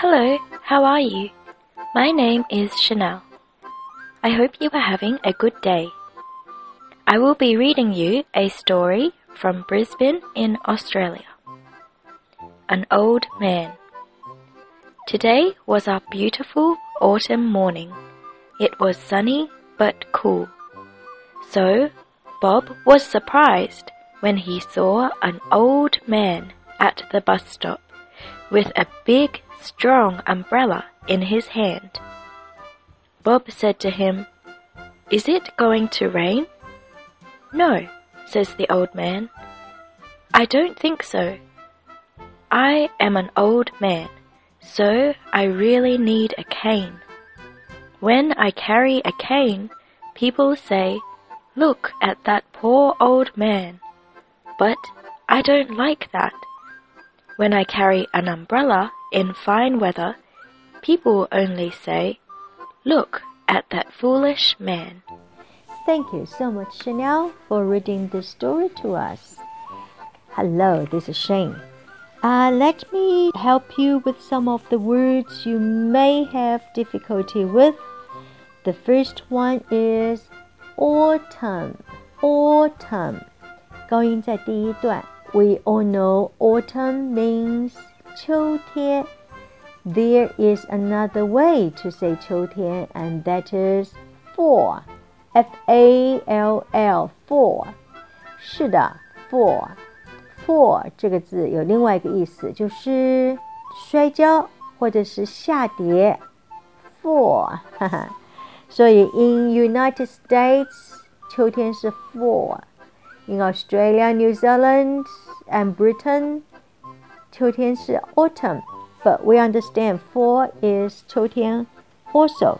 Hello, how are you? My name is Chanel. I hope you are having a good day. I will be reading you a story from Brisbane in Australia. An Old Man. Today was a beautiful autumn morning. It was sunny but cool. So Bob was surprised when he saw an old man at the bus stop with a big, strong umbrella in his hand. Bob said to him, Is it going to rain? No, says the old man. I don't think so. I am an old man, so I really need a cane. When I carry a cane, people say, Look at that poor old man. But I don't like that. When I carry an umbrella in fine weather, people only say, Look at that foolish man. Thank you so much, Chanel, for reading this story to us. Hello, this is Shane. Uh, let me help you with some of the words you may have difficulty with. The first one is autumn. autumn 高音在第一段。we all know autumn means 秋天. There is another way to say 秋天, and that is fall. F A L L fall. 是的，fall。fall 这个字有另外一个意思，就是摔跤或者是下跌。fall，哈哈。所以 in United States，秋天是 fall。in Australia, New Zealand, and Britain, 秋天是 autumn, but we understand fall is 秋天 also.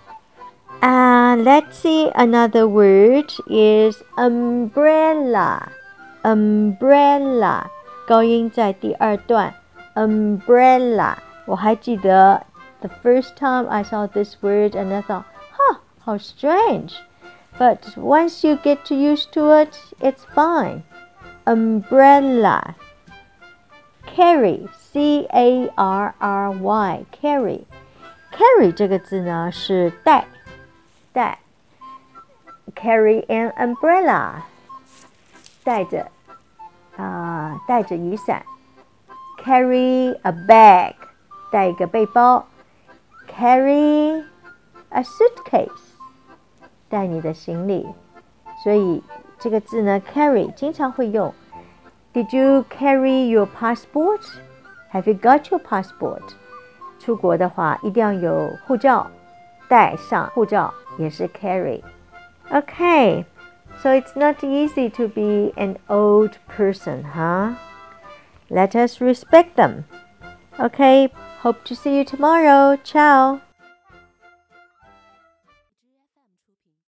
And let's see another word is umbrella. Umbrella 高音在第二段。Umbrella 我还记得 the first time I saw this word and I thought, huh, how strange. But once you get used to it, it's fine. Umbrella. Carry, C A R R Y, carry. Carry 这个字呢是带，带。Carry an umbrella，带着啊、呃，带着雨伞。Carry a bag，带一个背包。Carry a suitcase。带你的行李。所以这个字呢，carry 经常会用。Did you carry your passport? Have you got your passport? 出国的话一定要有护照，带上护照也是 carry。Okay, so it's not easy to be an old person, huh? Let us respect them. Okay, hope to see you tomorrow. Ciao.